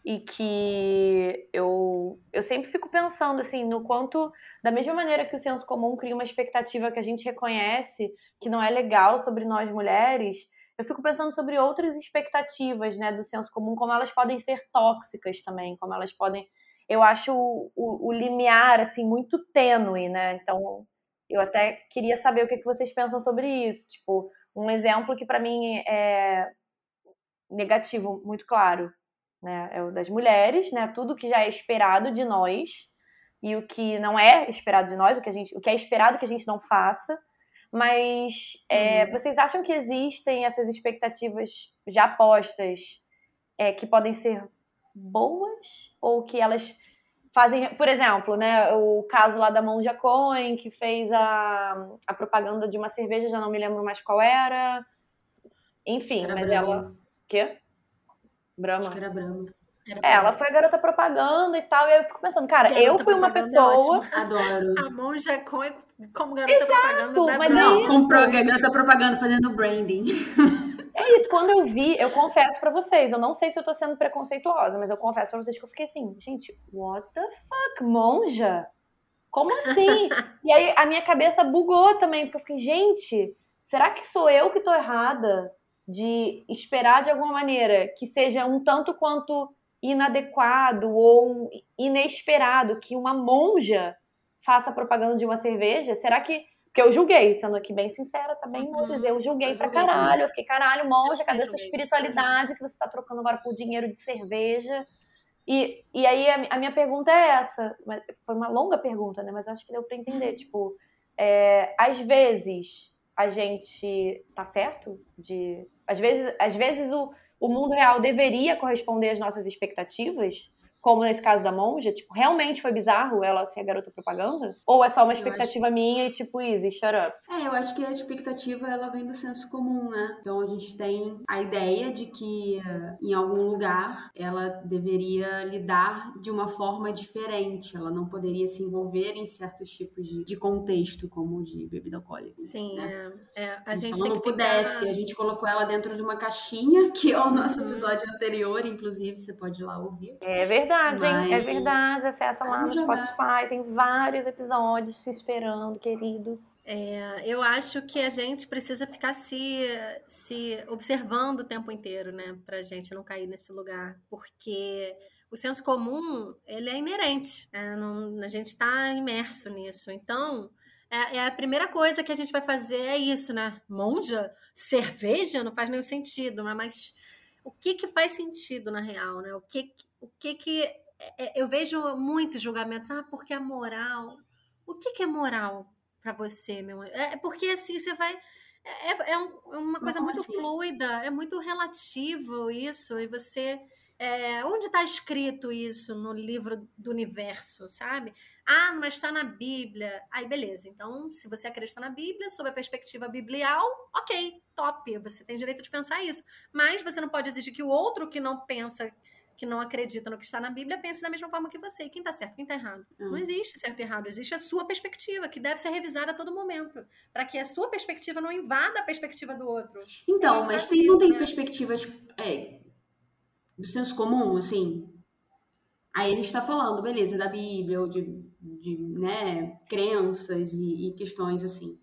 e que eu, eu sempre fico pensando, assim, no quanto, da mesma maneira que o senso comum cria uma expectativa que a gente reconhece que não é legal sobre nós mulheres, eu fico pensando sobre outras expectativas, né, do senso comum, como elas podem ser tóxicas também, como elas podem... Eu acho o, o, o limiar, assim, muito tênue, né? Então, eu até queria saber o que, que vocês pensam sobre isso. Tipo, um exemplo que para mim é negativo, muito claro, né? É o das mulheres, né? Tudo que já é esperado de nós e o que não é esperado de nós, o que, a gente, o que é esperado que a gente não faça. Mas é, uhum. vocês acham que existem essas expectativas já postas é, que podem ser boas? Ou que elas fazem, por exemplo, né, o caso lá da Monja Cohen, que fez a, a propaganda de uma cerveja, já não me lembro mais qual era. Enfim, mas Brahma. ela. Quê? Brahma. Acho que era Brahma. É, ela foi a garota propaganda e tal, e eu fico pensando, cara, garota eu fui uma é pessoa. É Adoro. A Monja Cohen como garota Exato, propaganda. Mas não, é comprou a garota propaganda fazendo branding. É isso, quando eu vi, eu confesso para vocês, eu não sei se eu tô sendo preconceituosa, mas eu confesso para vocês que eu fiquei assim, gente, what the fuck, monja? Como assim? e aí a minha cabeça bugou também, porque eu fiquei, gente, será que sou eu que tô errada de esperar de alguma maneira que seja um tanto quanto inadequado ou inesperado que uma monja faça propaganda de uma cerveja? Será que porque eu julguei, sendo aqui bem sincera, tá bem uhum. dizer, eu julguei eu pra caralho. Também. Eu fiquei, caralho, monja, cadê essa espiritualidade que você tá trocando agora por dinheiro de cerveja? E, e aí a, a, minha pergunta é essa. Foi uma longa pergunta, né? Mas eu acho que deu pra entender. Tipo, é, às vezes a gente tá certo de. Às vezes, às vezes o, o mundo real deveria corresponder às nossas expectativas como nesse caso da monja, tipo, realmente foi bizarro ela ser a garota propaganda? Ou é só uma expectativa acho... minha e tipo, easy, shut up? É, eu acho que a expectativa ela vem do senso comum, né? Então a gente tem a ideia de que uh, em algum lugar ela deveria lidar de uma forma diferente, ela não poderia se envolver em certos tipos de, de contexto, como o de bebida alcoólica. Sim, né? é, é, a gente Se ela não pudesse, ficar... a gente colocou ela dentro de uma caixinha, que é o nosso episódio anterior, inclusive, você pode ir lá ouvir. É verdade verdade, Mas... hein? É verdade. Acessa lá no Spotify, tem vários episódios te esperando, querido. É, eu acho que a gente precisa ficar se, se observando o tempo inteiro, né? Pra gente não cair nesse lugar. Porque o senso comum, ele é inerente. Né? Não, a gente está imerso nisso. Então, É, é, a primeira coisa que a gente vai fazer é isso, né? Monja? Cerveja? Não faz nenhum sentido, né? mas o que que faz sentido na real, né? O que o que que é, é, eu vejo muitos julgamentos, ah, porque a moral. O que que é moral para você, meu? É porque assim você vai é, é, um, é uma coisa muito assim? fluida, é muito relativo isso, e você é, onde está escrito isso no livro do universo, sabe? Ah, mas está na Bíblia. Aí, beleza. Então, se você acredita na Bíblia, sob a perspectiva biblial, ok, top. Você tem direito de pensar isso. Mas você não pode exigir que o outro que não pensa, que não acredita no que está na Bíblia, pense da mesma forma que você. E quem está certo, quem está errado? Hum. Não existe certo e errado. Existe a sua perspectiva, que deve ser revisada a todo momento. Para que a sua perspectiva não invada a perspectiva do outro. Então, mas tem, não tem né? perspectivas. É do senso comum, assim. Aí ele está falando, beleza, da Bíblia, ou de, de né, crenças e, e, questões assim.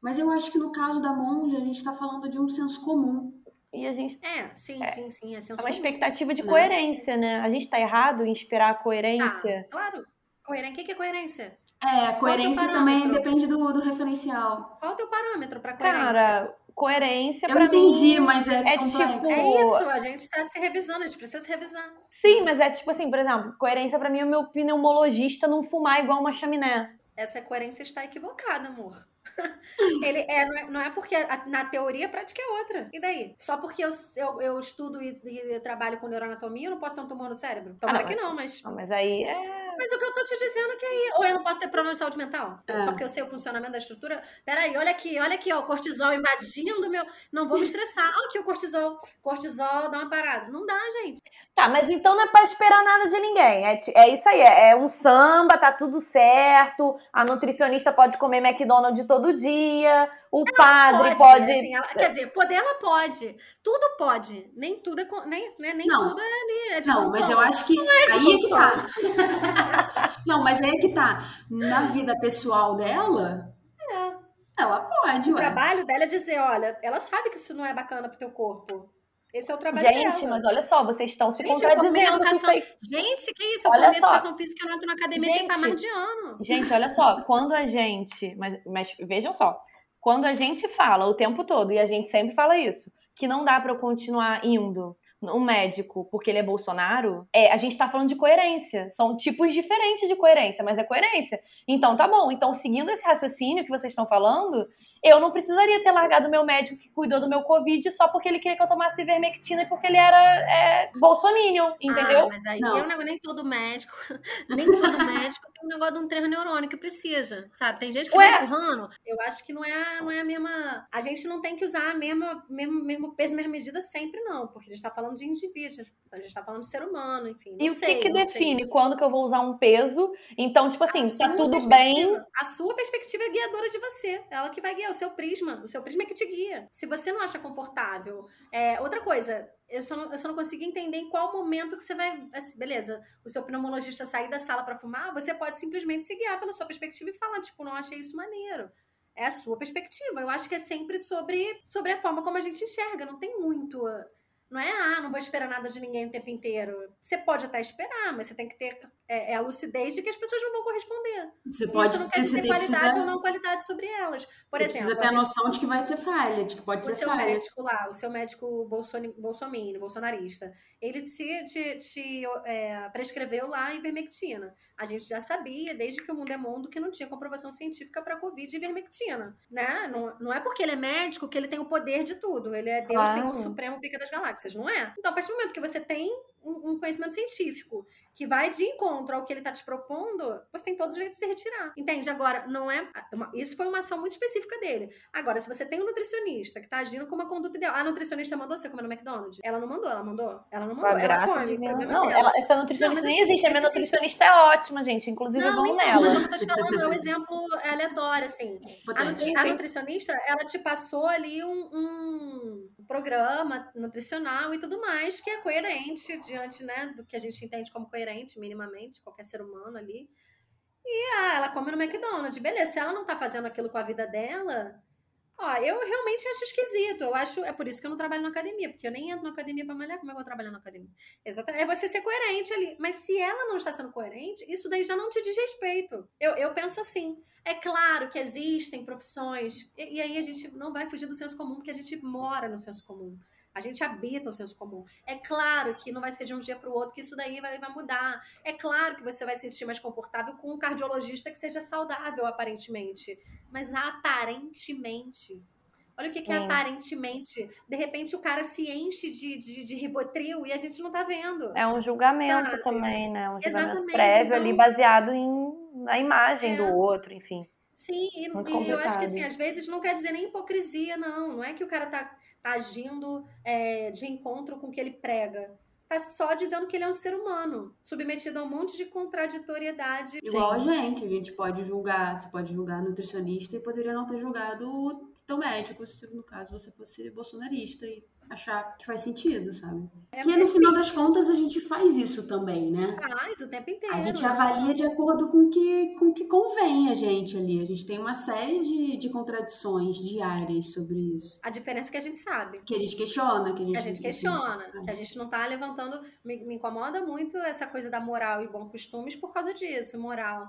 Mas eu acho que no caso da monja, a gente está falando de um senso comum. E a gente. É, sim, é, sim, sim. É, é uma expectativa de coerência, né? A gente está errado em esperar a coerência. Ah, claro. Coerência. O que é coerência? É, a coerência também depende do, do referencial. Qual é o teu parâmetro para coerência? Cara, coerência Eu entendi, mim, mas é, é tipo É isso, a gente está se revisando, a gente precisa se revisar. Sim, mas é tipo assim, por exemplo, coerência para mim é o meu pneumologista não fumar igual uma chaminé. Essa coerência está equivocada, amor. Ele é, não, é, não é porque a, na teoria a prática é outra. E daí? Só porque eu, eu, eu estudo e, e, trabalho com neuroanatomia, eu não posso ter um tumor no cérebro? Tomara ah, que não, mas. Não, mas aí é. Mas o que eu tô te dizendo é que aí. Ou eu não posso ter problema de saúde mental? É. Só porque eu sei o funcionamento da estrutura. Peraí, olha aqui, olha aqui, ó, o cortisol invadindo meu. Não vou me estressar. Olha aqui o cortisol. Cortisol, dá uma parada. Não dá, gente. Tá, mas então não é pra esperar nada de ninguém. É, é isso aí, é, é um samba, tá tudo certo. A nutricionista pode comer McDonald's todo dia. O ela padre pode. pode... Assim, ela, quer dizer, poder ela pode. Tudo pode. Nem tudo é. Nem, né, nem não, tudo é ali. É de não, mas eu acho que. É aí é que tá. não, mas aí é que tá. Na vida pessoal dela. É. Ela pode, O ué. trabalho dela é dizer: olha, ela sabe que isso não é bacana pro teu corpo. Esse é o trabalho Gente, dela. mas olha só, vocês estão se gente, contradizendo. Educação... Aí... Gente, que isso? Eu olha só. educação física, eu entro na academia gente, tem mais de ano. Gente, olha só, quando a gente. Mas, mas vejam só, quando a gente fala o tempo todo, e a gente sempre fala isso, que não dá para eu continuar indo um médico porque ele é Bolsonaro, é, a gente tá falando de coerência. São tipos diferentes de coerência, mas é coerência. Então tá bom. Então, seguindo esse raciocínio que vocês estão falando, eu não precisaria ter largado o meu médico que cuidou do meu Covid só porque ele queria que eu tomasse ivermectina e porque ele era é, bolsominion, entendeu? Ah, mas aí não. Eu, nem todo médico, nem todo médico tem um negócio de um treino neurônio que precisa, sabe? Tem gente que Ué? vai empurrando. Eu acho que não é, não é a mesma... A gente não tem que usar a mesma, mesmo, mesmo peso, mesma medida sempre, não. Porque a gente tá falando de indivíduos, a gente tá falando de ser humano, enfim. e sei, o que que define sei. quando que eu vou usar um peso? Então, tipo assim, tá tudo bem... A sua perspectiva é guiadora de você. Ela que vai guiar o seu prisma. O seu prisma é que te guia. Se você não acha confortável. É, outra coisa, eu só, não, eu só não consigo entender em qual momento que você vai. Assim, beleza, o seu pneumologista sair da sala para fumar, você pode simplesmente se guiar pela sua perspectiva e falar, tipo, não achei isso maneiro. É a sua perspectiva. Eu acho que é sempre sobre, sobre a forma como a gente enxerga. Não tem muito. Não é, ah, não vou esperar nada de ninguém o tempo inteiro. Você pode até esperar, mas você tem que ter é, é a lucidez de que as pessoas não vão corresponder. Você pode Isso não quer dizer qualidade ou não qualidade sobre elas. Por você exemplo, precisa ter a noção de que vai ser falha, de que pode ser falha. O seu médico lá, o seu médico bolsominion, bolsonarista, ele te, te, te é, prescreveu lá ivermectina. A gente já sabia, desde que o mundo é mundo, que não tinha comprovação científica para Covid e ivermectina. Né? Não, não é porque ele é médico que ele tem o poder de tudo. Ele é Deus, claro. Senhor Supremo, pica das galáxias, não é? Então, a partir do momento que você tem um, um conhecimento científico que vai de encontro ao que ele está te propondo, você tem todo o jeito de se retirar. Entende? Agora, não é. Isso foi uma ação muito específica dele. Agora, se você tem um nutricionista que está agindo com uma conduta ideal. A nutricionista mandou você comer no McDonald's? Ela não mandou, ela mandou. Ela não mandou. Ela come. Não, ela, essa nutricionista não, nem assim, existe. A minha nutricionista é ótima, gente. Inclusive, não, vão então, nela. Mas eu tô te falando, é um exemplo aleatório, assim. A, nutri a, nutricionista, ela te passou ali um, um programa nutricional e tudo mais que é coerente diante né, do que a gente entende como coerente, minimamente, qualquer ser humano ali. E ah, ela come no McDonald's. Beleza, se ela não tá fazendo aquilo com a vida dela, Ó, eu realmente acho esquisito. Eu acho, é por isso que eu não trabalho na academia, porque eu nem entro na academia pra malhar, como é que eu vou trabalhar na academia? Exatamente. É você ser coerente ali. Mas se ela não está sendo coerente, isso daí já não te diz respeito. Eu, eu penso assim. É claro que existem profissões, e, e aí a gente não vai fugir do senso comum, porque a gente mora no senso comum. A gente habita o senso comum. É claro que não vai ser de um dia para o outro que isso daí vai, vai mudar. É claro que você vai se sentir mais confortável com um cardiologista que seja saudável, aparentemente. Mas aparentemente. Olha o que, que é aparentemente. De repente o cara se enche de, de, de ribotril e a gente não tá vendo. É um julgamento sabe? também, né? Um julgamento Exatamente. prévio então, ali baseado em, na imagem é. do outro, enfim. Sim, e, e eu acho que assim, às vezes não quer dizer nem hipocrisia, não. Não é que o cara tá tá agindo é, de encontro com o que ele prega. Tá só dizendo que ele é um ser humano, submetido a um monte de contraditoriedade. Igual Sim. a gente, a gente pode julgar, você pode julgar nutricionista e poderia não ter julgado o teu médico, se no caso você fosse bolsonarista e achar que faz sentido, sabe? É Porque no final das contas a gente faz isso também, né? Faz o tempo inteiro. A gente avalia de acordo com que, o com que convém a gente ali. A gente tem uma série de, de contradições diárias sobre isso. A diferença é que a gente sabe. Que a gente questiona. Que a gente, a gente questiona. Que a gente não tá levantando. Me, me incomoda muito essa coisa da moral e bons costumes por causa disso, moral.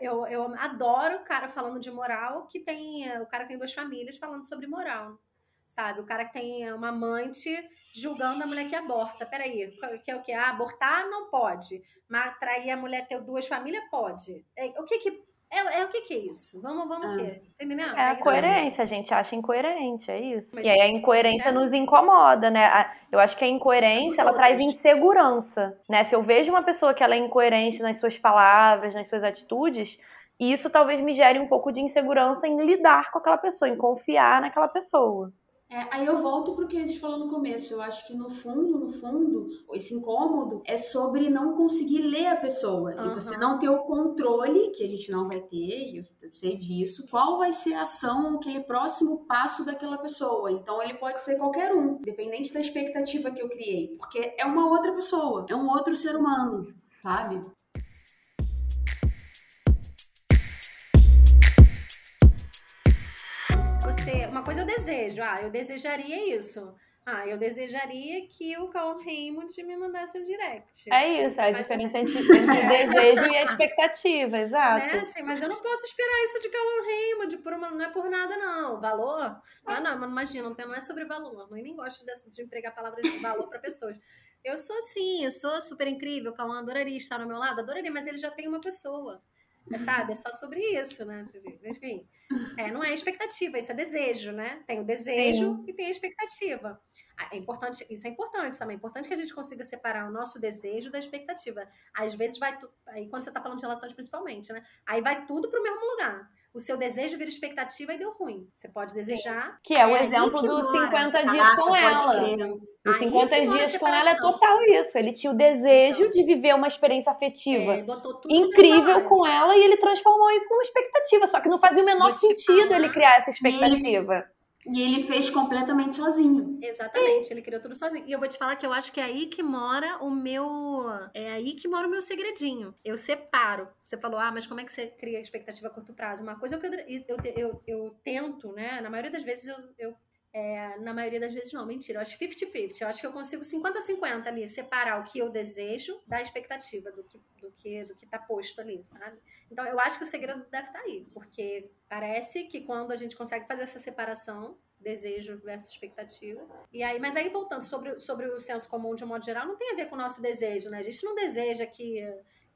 Eu, eu, eu adoro o cara falando de moral que tem. O cara tem duas famílias falando sobre moral sabe? O cara que tem uma amante julgando a mulher que aborta. Peraí, que é o que? Ah, abortar não pode, mas trair a mulher ter duas famílias pode. É, o que que é, é, o que, que é isso? Vamos, vamos ah. o quê? Tá entendendo? É, a é coerência, a gente acha incoerente, é isso. Mas, e aí a incoerência nos incomoda, né? Eu acho que a incoerência, ela traz insegurança, né? Se eu vejo uma pessoa que ela é incoerente nas suas palavras, nas suas atitudes, isso talvez me gere um pouco de insegurança em lidar com aquela pessoa, em confiar naquela pessoa. É, aí eu volto para o que a gente falou no começo. Eu acho que no fundo, no fundo, esse incômodo é sobre não conseguir ler a pessoa. Uhum. E você não ter o controle, que a gente não vai ter, eu sei disso, qual vai ser a ação, aquele próximo passo daquela pessoa. Então ele pode ser qualquer um, independente da expectativa que eu criei. Porque é uma outra pessoa, é um outro ser humano, sabe? Coisa eu desejo, ah, eu desejaria isso. Ah, eu desejaria que o Carl Raymond me mandasse um direct. É isso, é a mas diferença entre, entre desejo e expectativa, exato. Né? Assim, mas eu não posso esperar isso de Carl Raymond, por uma, não é por nada, não. Valor? Ah, não, mas imagina, não, tem, não é sobre valor. Eu nem gosto de, de empregar palavras de valor para pessoas. Eu sou assim, eu sou super incrível, o Cauã adoraria estar ao meu lado, adoraria, mas ele já tem uma pessoa. É, sabe? É só sobre isso, né? Enfim, é, não é expectativa, isso é desejo, né? Tem o desejo Sim. e tem a expectativa. Ah, é importante, isso é importante também. É importante que a gente consiga separar o nosso desejo da expectativa. Às vezes vai, aí quando você está falando de relações principalmente, né? Aí vai tudo para o mesmo lugar o seu desejo vira expectativa e deu ruim. Você pode desejar. Que é o é exemplo dos 50 dias com ela. Os 50 dias com ela é total isso. Ele tinha o desejo então, de viver uma experiência afetiva é, incrível com ela e ele transformou isso numa expectativa. Só que não fazia o menor sentido ele criar essa expectativa. E ele fez completamente sozinho. Exatamente, ele criou tudo sozinho. E eu vou te falar que eu acho que é aí que mora o meu. É aí que mora o meu segredinho. Eu separo. Você falou, ah, mas como é que você cria expectativa a curto prazo? Uma coisa que eu, eu, eu, eu tento, né? Na maioria das vezes eu, eu é, na maioria das vezes não, mentira. Eu acho 50-50. Eu acho que eu consigo 50-50 ali, separar o que eu desejo da expectativa, do que, do que do que tá posto ali, sabe? Então eu acho que o segredo deve estar tá aí, porque parece que quando a gente consegue fazer essa separação, desejo versus expectativa. E aí, mas aí voltando sobre, sobre o senso comum de um modo geral, não tem a ver com o nosso desejo, né? A gente não deseja que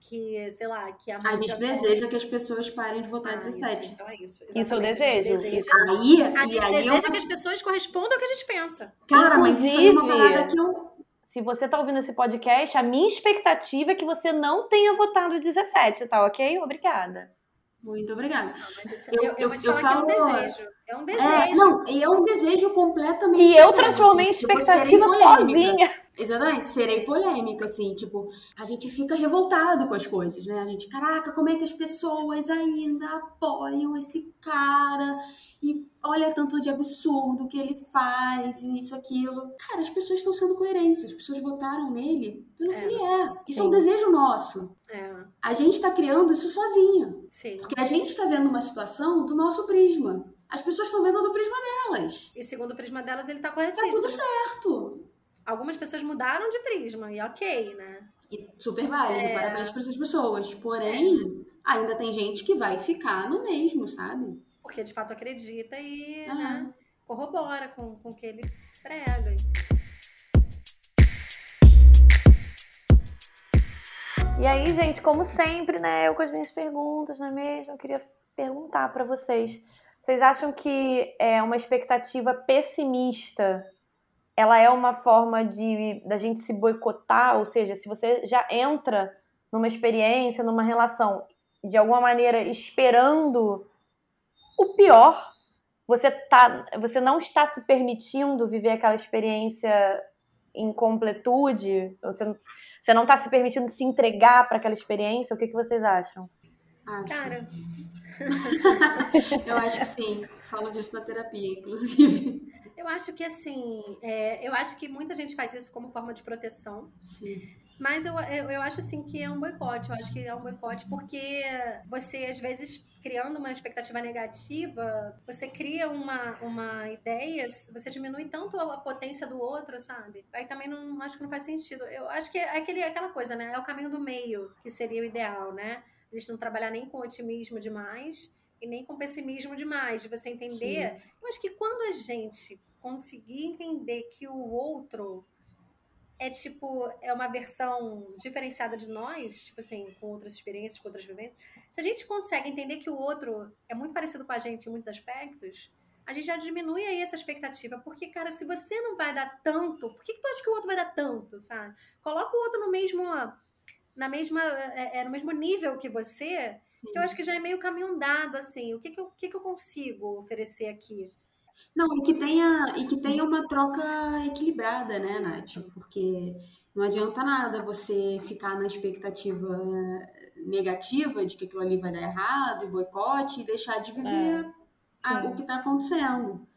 que, sei lá, que a A gente deseja que as pessoas parem de votar ah, 17. Isso, então é isso. Isso eu desejo. Deseja, aí, a gente aí deseja eu... que as pessoas correspondam ao que a gente pensa. Cara, mas isso é uma parada que eu. Se você tá ouvindo esse podcast, a minha expectativa é que você não tenha votado 17, tá ok? Obrigada. Muito obrigada. Não, mas eu, eu, eu, vou te eu falar falo... que é um desejo. É um é, desejo. É, não, é um desejo completamente. Que eu transformei assim, em expectativa sozinha. Exatamente, serei polêmica, assim, tipo, a gente fica revoltado com as coisas, né? A gente, caraca, como é que as pessoas ainda apoiam esse cara? E olha tanto de absurdo que ele faz, e isso, aquilo. Cara, as pessoas estão sendo coerentes, as pessoas votaram nele pelo é, que ele é. Isso sim. é um desejo nosso. É. A gente tá criando isso sozinha. Sim. Porque a gente tá vendo uma situação do nosso prisma. as pessoas estão vendo do prisma delas. E segundo o prisma delas, ele tá Tá corretíssimo. tudo certo. Algumas pessoas mudaram de prisma, e ok, né? E super válido, É. parabéns para essas pessoas. Porém, ainda tem gente que vai ficar no mesmo, sabe? Porque de fato acredita e Ah. né, corrobora com, com o que ele prega. E aí, gente, como sempre, né, eu com as minhas perguntas, não é mesmo? Eu queria perguntar pra vocês. Vocês acham que é uma expectativa pessimista? Ela é uma forma de da gente se boicotar, ou seja, se você já entra numa experiência, numa relação, de alguma maneira esperando o pior, você tá, você não está se permitindo viver aquela experiência em completude, você não- você não está se permitindo se entregar para aquela experiência? O que, que vocês acham? Acho. Cara, Eu acho que sim. Falo disso na terapia, inclusive. eu acho que assim, é, eu acho que muita gente faz isso como forma de proteção. Sim. Mas eu, eu, eu acho assim que é um boicote. Eu acho que é um boicote porque você, às vezes, criando uma expectativa negativa, você cria uma, uma ideia, você diminui tanto a potência do outro, sabe? Aí também não acho que não faz sentido. Eu acho que é aquele, aquela coisa, né? É o caminho do meio que seria o ideal, né? A gente não trabalhar nem com otimismo demais e nem com pessimismo demais, de você entender. Eu acho que quando a gente conseguir entender que o outro é tipo, é uma versão diferenciada de nós, tipo assim, com outras experiências, com outras vivências. Se a gente consegue entender que o outro é muito parecido com a gente em muitos aspectos, a gente já diminui aí essa expectativa. Porque, cara, se você não vai dar tanto, por que, que tu acha que o outro vai dar tanto, sabe? Coloca o outro no mesmo. Na mesma, é, é, no mesmo nível que você, sim. que eu acho que já é meio caminho andado, assim. O que, que, eu, o que, que eu consigo oferecer aqui? Não, e que tenha, e que tenha uma troca equilibrada, né, Nath? Porque não adianta nada você ficar na expectativa negativa de que aquilo ali vai dar errado, e boicote, e deixar de viver a- sim. o que está acontecendo.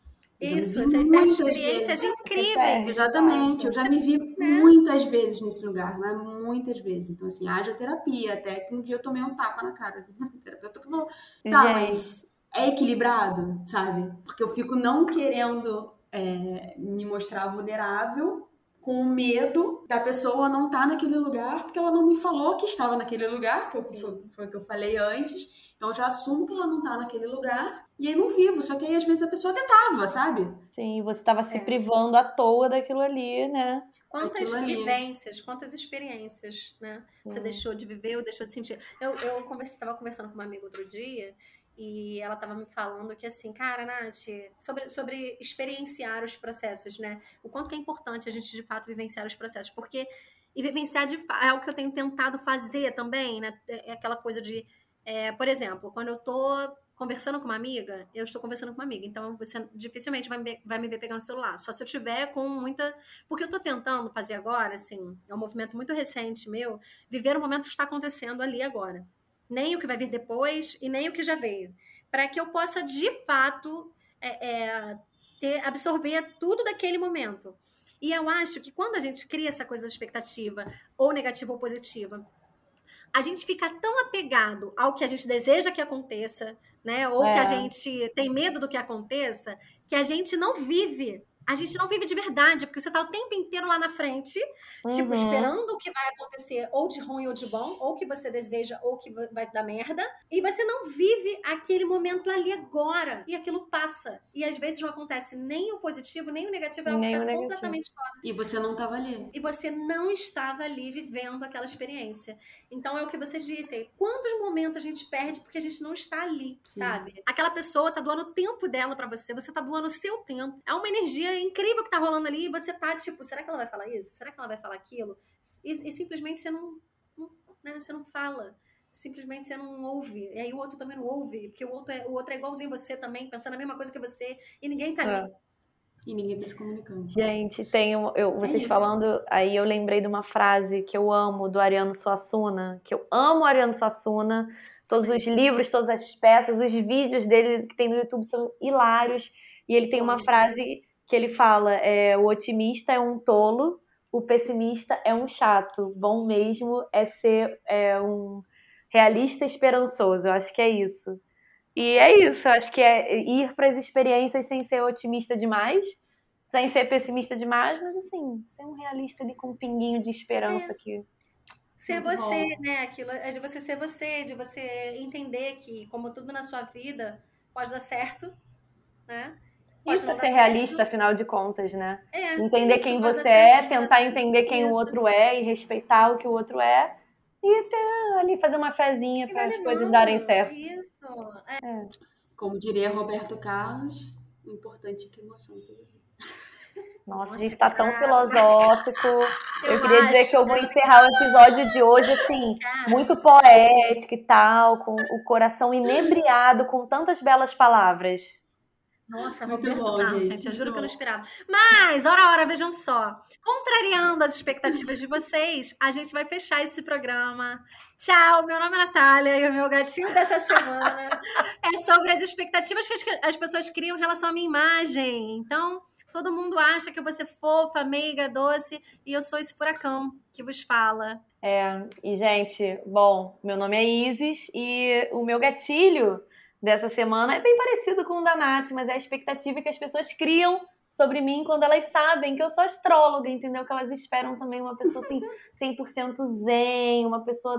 Isso, você muitas experiências vezes- incríveis. Exatamente, eu já me vi né? muitas vezes nesse lugar, mas muitas vezes. Então, assim, haja terapia, até que um dia eu tomei um tapa na cara do terapeuta que falou, tá, Gente, mas é equilibrado, sabe? Porque eu fico não querendo é, me mostrar vulnerável com medo da pessoa não estar naquele lugar, porque ela não me falou que estava naquele lugar, que eu- foi, foi o que eu falei antes. Então eu já assumo que ela não tá naquele lugar e aí não vivo. Só que aí às vezes a pessoa até tava, sabe? Sim, você estava se É. privando à toa daquilo ali, né? Quantas Aquilo ali. vivências, quantas experiências, né? Você Hum. deixou de viver ou deixou de sentir. Eu, eu converse, tava conversando com uma amiga outro dia e ela tava me falando que assim, cara, Nath, sobre, sobre experienciar os processos, né? O quanto que é importante a gente de fato vivenciar os processos, porque e vivenciar de fa- é o que eu tenho tentado fazer também, né? É é aquela coisa de, é, por exemplo, quando eu tô conversando com uma amiga, eu estou conversando com uma amiga, então você dificilmente vai me, vai me ver pegando o celular, só se eu tiver com muita porque eu tô tentando fazer agora, assim, é um movimento muito recente meu, viver o momento que está acontecendo ali agora. Nem o que vai vir depois e nem o que já veio. Para que eu possa, de fato, é, é, ter, absorver tudo daquele momento. E eu acho que quando a gente cria essa coisa da expectativa, ou negativa ou positiva, a gente fica tão apegado ao que a gente deseja que aconteça, né? Ou que a É. gente tem medo do que aconteça, que a gente não vive. A gente não vive de verdade, porque você tá o tempo inteiro lá na frente, tipo, Uhum. esperando o que vai acontecer, ou de ruim ou de bom, ou que você deseja, ou que vai dar merda, e você não vive aquele momento ali agora, e aquilo passa. E às vezes não acontece nem o positivo, nem o negativo, é algo Nem que tá completamente fora. E você não tava ali. E você não estava ali vivendo aquela experiência. Então é o que você disse. Quantos momentos a gente perde porque a gente não está ali, Sim. sabe? Aquela pessoa tá doando o tempo dela pra você, você tá doando o seu tempo. É uma energia incrível que tá rolando ali e você tá tipo, será que ela vai falar isso? Será que ela vai falar aquilo? E, e simplesmente você não, não, né, você não fala. Simplesmente você não ouve. E aí o outro também não ouve, porque o outro é, o outro é igualzinho você também, pensando a mesma coisa que você, e ninguém tá ali. E ninguém tá se comunicando. Gente, tem um, eu, vocês isso. falando, aí eu lembrei de uma frase que eu amo do Ariano Suassuna, que eu amo o Ariano Suassuna, todos os livros, todas as peças, os vídeos dele que tem no YouTube são hilários, e ele tem uma frase que ele fala, é, o otimista é um tolo, o pessimista é um chato, bom mesmo é ser é, um realista esperançoso, eu acho que é isso. E é isso, acho que é ir para as experiências sem ser otimista demais, sem ser pessimista demais, mas assim, ser um realista ali com um pinguinho de esperança É. que Ser você, bom. né? Aquilo é de você ser você, de você entender que, como tudo na sua vida, pode dar certo, né? Pode isso é ser certo. realista, afinal de contas, né? É, Entender quem você é, tentar certo. entender quem o Isso. outro é e respeitar o que o outro é. E ter ali, fazer uma fezinha para as coisas darem certo. Isso. É, Como diria Roberto Carlos, o importante é que a emoção seja viva. Nossa, a Nossa, gente tá tão filosófico. Eu, Eu queria dizer acho, que eu vou né? encerrar o episódio de hoje assim, cara. muito poético e tal, com o coração inebriado com tantas belas palavras. Nossa, Muito Roberto bom, Carlos, gente, gente, eu juro que eu não bom. esperava. Mas, ora, ora, vejam só. Contrariando as expectativas de vocês, a gente vai fechar esse programa. Tchau, meu nome é Natália e o meu gatinho dessa semana é sobre as expectativas que as, as pessoas criam em relação à minha imagem. Então, todo mundo acha que eu vou ser fofa, meiga, doce, e eu sou esse furacão que vos fala. É, e gente, bom, meu nome é Isis e o meu gatilho dessa semana é bem parecido com o da Nath, mas é a expectativa que as pessoas criam sobre mim quando elas sabem que eu sou astróloga, entendeu? Que elas esperam também uma pessoa assim, 100% zen, uma pessoa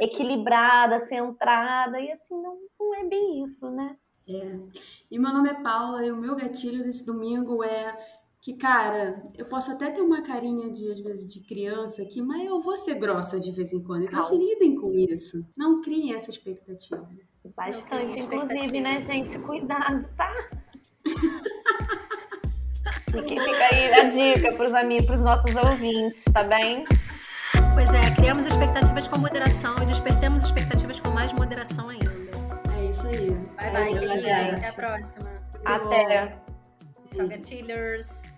equilibrada, centrada, e assim, não, não é bem isso, né? É. E meu nome é Paula e o meu gatilho desse domingo é que, cara, eu posso até ter uma carinha de, às vezes, de criança aqui, mas eu vou ser grossa de vez em quando. Então Calma. se lidem com isso. Não criem essa expectativa. Bastante, inclusive, né, gente? Cuidado, tá? Fica, fica aí a dica pros amigos, pros nossos ouvintes, tá bem? Pois é, criamos expectativas com moderação e despertemos expectativas com mais moderação ainda. É isso aí. Bye, bye, É, gente. Até a próxima. Até. Tchau, gatilhers.